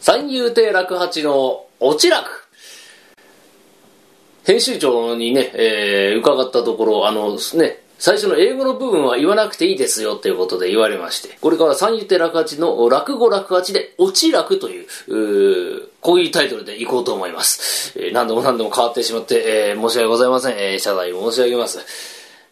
三遊亭楽八のおち楽。編集長にね、えー、伺ったところ、あのね、最初の英語の部分は言わなくていいですよということで言われまして、これから三遊亭楽八の落語楽八で、おち楽という、うこういうタイトルでいこうと思います。えー、何度も何度も変わってしまって、えー、申し訳ございません。えー、謝罪申し上げます。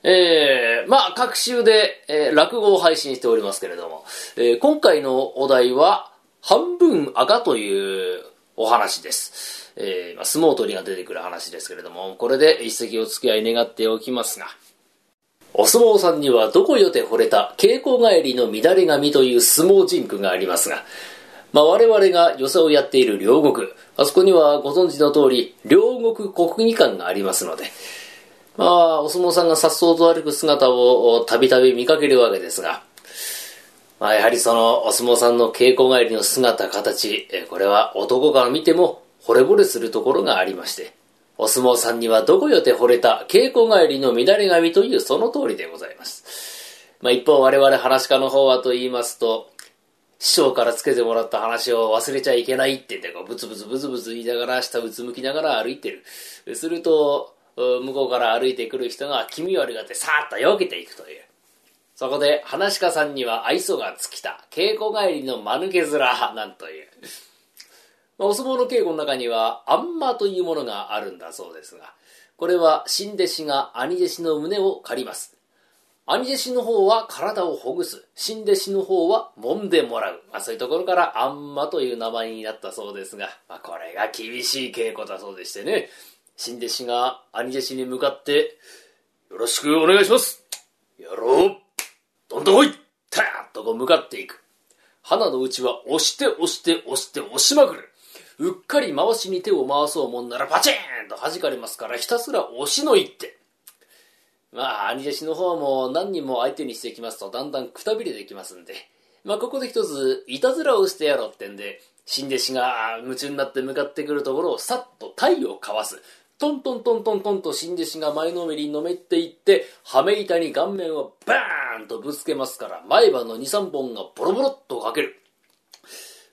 えー、まあ、各週で、えー、落語を配信しておりますけれども、えー、今回のお題は、半分赤というお話です。えー、まあ、相撲取りが出てくる話ですけれども、これで一席お付き合い願っておきますが、お相撲さんにはどこよて惚れた稽古帰りの乱れ髪という相撲人句がありますが、まあ、我々が寄席をやっている両国、あそこにはご存知の通り、両国国技館がありますので、まあ、お相撲さんが颯爽と歩く姿をたびたび見かけるわけですが、まあ、やはりそのお相撲さんの稽古帰りの姿、形、これは男から見ても惚れ惚れするところがありまして、お相撲さんにはどこよて惚れた稽古帰りの乱れ髪というその通りでございます。まあ一方我々話家の方はと言いますと、師匠からつけてもらった話を忘れちゃいけないって言ってブツブツブツブツ言いながら下うつむきながら歩いてる。すると、向こうから歩いてくる人が気味悪がってさーっと避けていくという。そこで、話家さんには愛想が尽きた、稽古帰りの間抜け面なんという。まあ、お相撲の稽古の中には、あんまというものがあるんだそうですが、これは新弟子が兄弟子の胸を借ります。兄弟子の方は体をほぐす。新弟子の方は揉んでもらう。まあそういうところからあんまという名前になったそうですが、まあこれが厳しい稽古だそうでしてね、新弟子が兄弟子に向かって、よろしくお願いしますやろうどいたーっとこう向かっていく。花のうちは押して押して押して押しまくる。うっかり回しに手を回そうもんならパチンと弾かれますからひたすら押しの一手。まあ、兄弟子の方も何人も相手にしてきますとだんだんくたびれてきますんで、まあここで一ついたずらをしてやろうってんで、新弟子が夢中になって向かってくるところをさっと体をかわす。トントントントントンと新弟子が前のめりにのめっていって、はめ板に顔面をバーンとぶつけますから、前歯の2、3本がボロボロっとかける。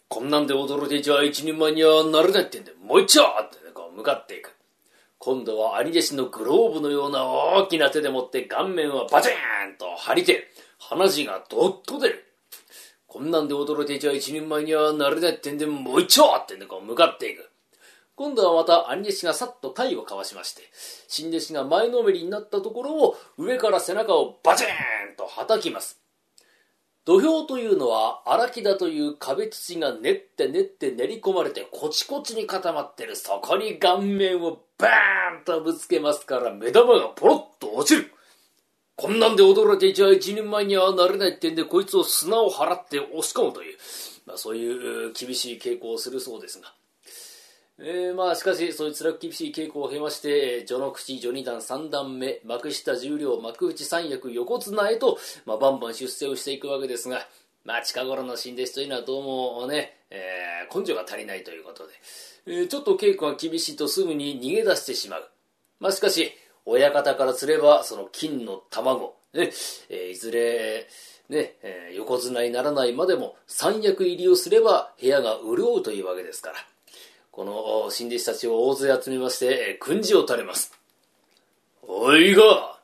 こんなんで驚いてちゃ一人前にはなれないってんで、もう一丁ってこう向かっていく。今度は兄弟子のグローブのような大きな手で持って顔面をバチーンと張りて、鼻血がどっと出る。こんなんで驚いてちゃ一人前にはなれないってんで、もう一丁ってんでこう向かっていく。今度はまた兄弟子がさっと体をかわしまして、新弟子が前のめりになったところを上から背中をバチーンと叩きます。土俵というのは荒木田という壁土が練って練って練り込まれてコチコチに固まってる。そこに顔面をバーンとぶつけますから目玉がポロッと落ちる。こんなんで驚いていちゃ一人前にはなれないってんでこいつを砂を払って押し込むという、まあ、そういう厳しい傾向をするそうですが。えー、まあしかしそういう辛く厳しい稽古を経まして序の口序二段三段目幕下十両幕内三役横綱へと、まあ、バンバン出世をしていくわけですが、まあ、近頃の新弟子というのはどうもね、えー、根性が足りないということで、えー、ちょっと稽古が厳しいとすぐに逃げ出してしまう。まあしかし親方からすればその金の卵、ねえー、いずれね、えー、横綱にならないまでも三役入りをすれば部屋が潤うというわけですから。この新弟子たちを大勢集めまして、訓示を垂れます。おいが、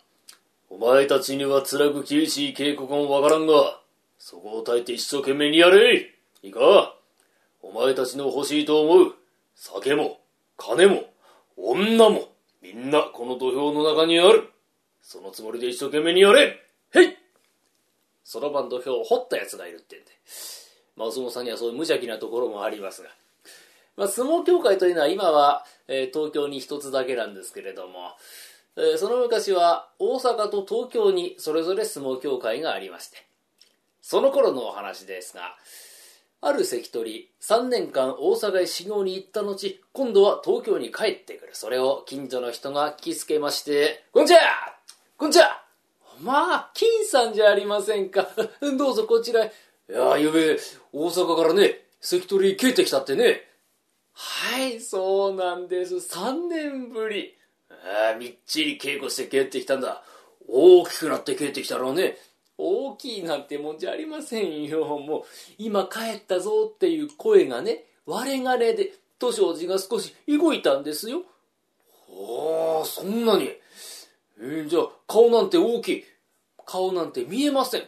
お前たちには辛く厳しい警告もわからんが、そこを耐えて一生懸命にやれいいかお前たちの欲しいと思う酒も、金も、女も、みんなこの土俵の中にある。そのつもりで一生懸命にやれへいそろばん土俵を掘った奴がいるってんで。まあ、お相撲さんにはそういう無邪気なところもありますが。まあ、相撲協会というのは今は、えー、東京に一つだけなんですけれども、えー、その昔は大阪と東京にそれぞれ相撲協会がありまして、その頃のお話ですが、ある関取、3年間大阪へ修行に行った後、今度は東京に帰ってくる。それを近所の人が聞きつけまして、こんにちはこんにちはまあ、金さんじゃありませんか。どうぞこちらへ。いや、ゆべ、大阪からね、関取帰ってきたってね。はい、そうなんです。3年ぶり。ああ、みっちり稽古して帰ってきたんだ。大きくなって帰ってきたろうね。大きいなんてもんじゃありませんよ。もう、今帰ったぞっていう声がね、割れで、図書寺が少し動いたんですよ。ああ、そんなに。えー、じゃあ、顔なんて大きい。顔なんて見えません。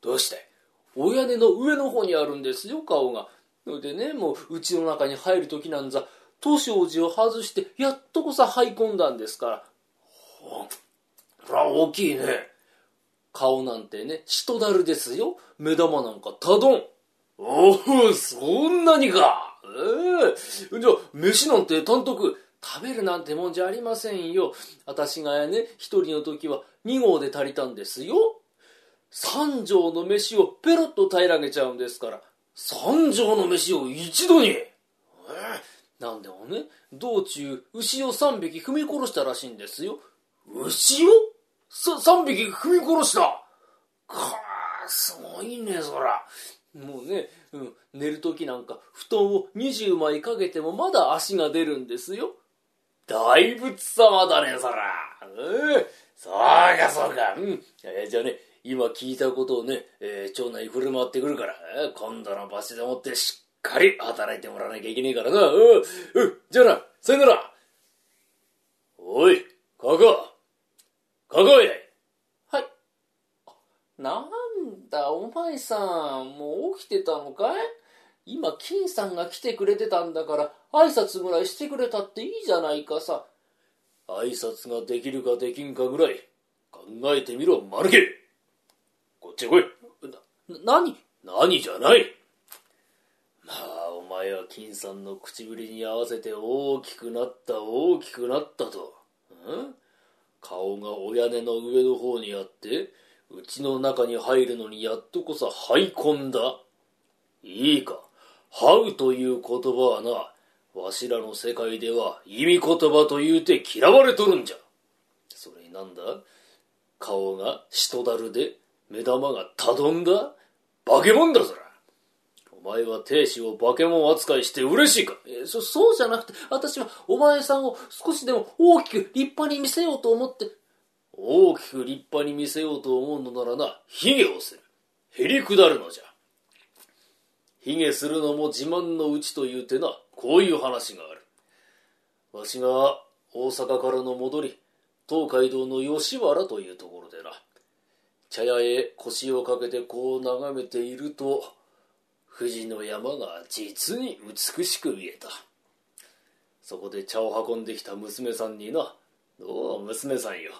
どうして？お屋根の上の方にあるんですよ、顔が。でね、もう、家の中に入る時なんざ、図書寺を外して、やっとこさ入り込んだんですから。ほら、大きいね。顔なんてね、人だるですよ。目玉なんかたどん。おお、そんなにか。ええー、じゃあ、飯なんて単独。食べるなんてもんじゃありませんよ。私がね、一人の時は二合で足りたんですよ。三畳の飯をペロッと平らげちゃうんですから。三畳の飯を一度に。えー、なんでもね、道中、牛を三匹踏み殺したらしいんですよ。牛を？さ、三匹踏み殺したかあ、すごいね、そら。もうね、うん、寝る時なんか布団を20枚かけてもまだ足が出るんですよ。大仏様だね、そら。うん、そうか、そうか。うん。じゃあね、今聞いたことをね、えー、町内振る舞ってくるから、えー、今度の場所でもってしっかり働いてもらわなきゃいけねえからな。うん、うん、じゃあな、さよなら。おい、ここ。ここへ。はい。なんだ、お前さん、もう起きてたのかい？今、金さんが来てくれてたんだから、挨拶ぐらいしてくれたっていいじゃないかさ。挨拶ができるかできんかぐらい、考えてみろ、マルケこっちへ来い。な、何何じゃないまあ、お前は金さんの唇に合わせて大きくなった、大きくなったと。ん？顔がお屋根の上の方にあって、うちの中に入るのにやっとこそ入い込んだ。いいか、這うという言葉はな、わしらの世界では意味言葉と言うて嫌われとるんじゃ。それになんだ？顔が人だるで、目玉がたどんだ？化け物だぞら。お前は亭主を化け物扱いして嬉しいか？えそ、そうじゃなくて、私はお前さんを少しでも大きく立派に見せようと思って。大きく立派に見せようと思うのならな、髭をする。へりくだるのじゃ。髭するのも自慢のうちというてな、こういう話がある。わしが大阪からの戻り、東海道の吉原というところでな、茶屋へ腰をかけてこう眺めていると、富士の山が実に美しく見えた。そこで茶を運んできた娘さんにな、おう、娘さんよ。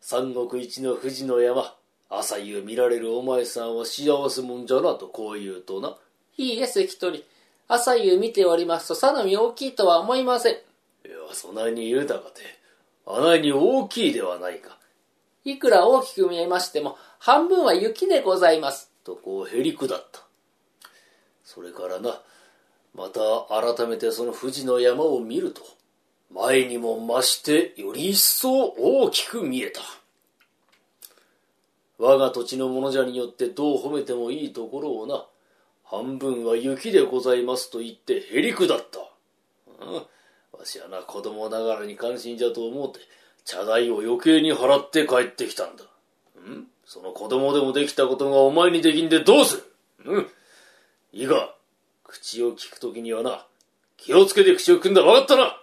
三国一の富士の山、朝夕見られるお前さんは幸せもんじゃなとこう言うとな。いいえ、関取。朝夕見ておりますと、さなみ大きいとは思いません。いや、そないに言うたかて。あないに大きいではないか。いくら大きく見えましても、半分は雪でございます。とこうへりくだった。それからな、また改めてその富士の山を見ると、前にも増してより一層大きく見えた。我が土地の者じゃによってどう褒めてもいいところをな、半分は雪でございますと言ってへりくだった。うん、わしはな子供ながらに関心じゃと思うて、茶代を余計に払って帰ってきたんだ。ん？その子供でもできたことがお前にできんでどうする？うん？いいか、口を聞くときにはな、気をつけて口を組んだら。わかったな。はい。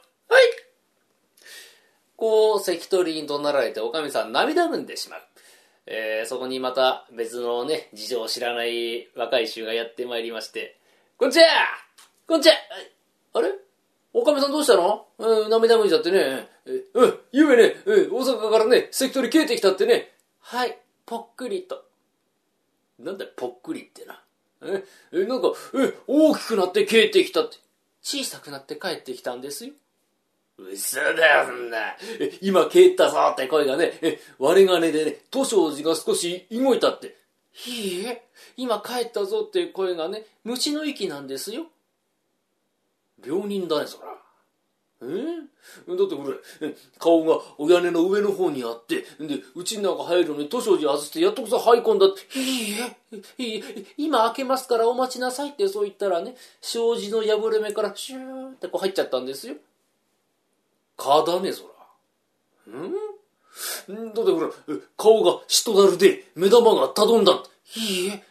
こう、関取に怒鳴られて、おかみさん涙ぐんでしまう。えー、そこにまた別のね、事情を知らない若い衆がやってまいりまして、こんちは！こんちは！あれ？おかみさんどうしたの？うん、涙ぐんじゃってね。え、うん、ゆうべね、大阪からね、関取消えてきたってね。はい、ぽっくりと。なんだぽっくりってな。え、え、なんか、え、大きくなって消えてきたって。小さくなって帰ってきたんですよ。嘘だよ、そんな。今帰ったぞって声がね、割れ金でね、図書寺が少し動いたって。いいえ、今帰ったぞって声がね、虫の息なんですよ。病人だね、そら。え？だってこれ、顔がお屋根の上の方にあって、で、うちの中入るのに図書寺外してやっとこそ入り込んだって、いいえ、いいえ、今開けますからお待ちなさいってそう言ったらね、障子の破れ目からシューってこう入っちゃったんですよ。蚊だね、そら。ん？だってほら、顔が人だるで、目玉がたどんだ。いいえ、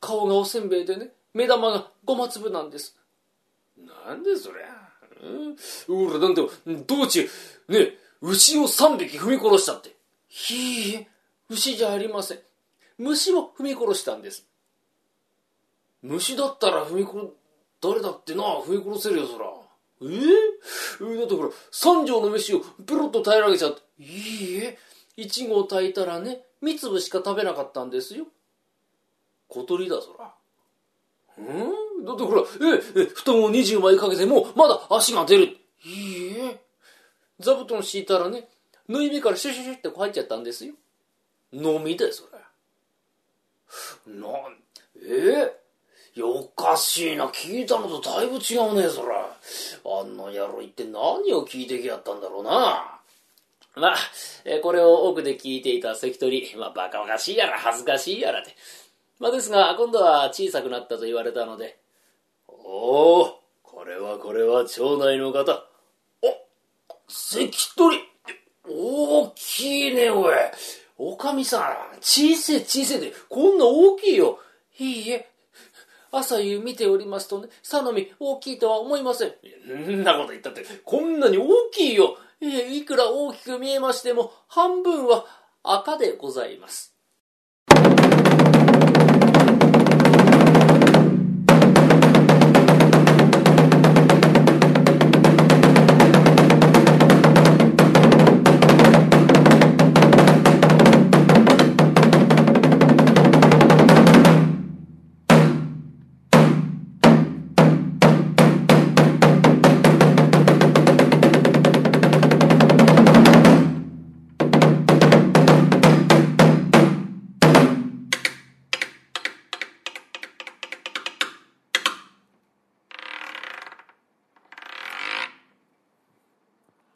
顔がおせんべいでね、目玉がごま粒なんです。なんでそりゃ。うん俺、なんで、道中、ね、牛を3匹踏み殺したって。いいえ、牛じゃありません。虫を踏み殺したんです。虫だったら踏み殺、誰だってな、踏み殺せるよ、そら。えー、だってほら、三条の飯をペロッと平らげちゃって。いいえ、一合炊いたらね、三粒しか食べなかったんですよ。小鳥だ、そら。うん？だってほら、え、え、布団を20枚かけても、まだ足が出る。いいえ。座布団敷いたらね、縫い目からシュシュシュってこう入っちゃったんですよ。飲みで、それ。なん、えー、おかしいな。聞いたのとだいぶ違うね、そら。あんな野郎一体何を聞いてきやったんだろうな。まあ、えこれを奥で聞いていた関取、まあ、バカバカしいやら恥ずかしいやらで。まあ、ですが、今度は小さくなったと言われたので、おお、これはこれは町内の方。お、関取大きいね、おい。おかみさん、小せえ小せえで、こんな大きいよ。いいえ、朝夕見ておりますとね、さのみ大きいとは思いません。んなこと言ったって、こんなに大きいよ。いくら大きく見えましても、半分は赤でございます。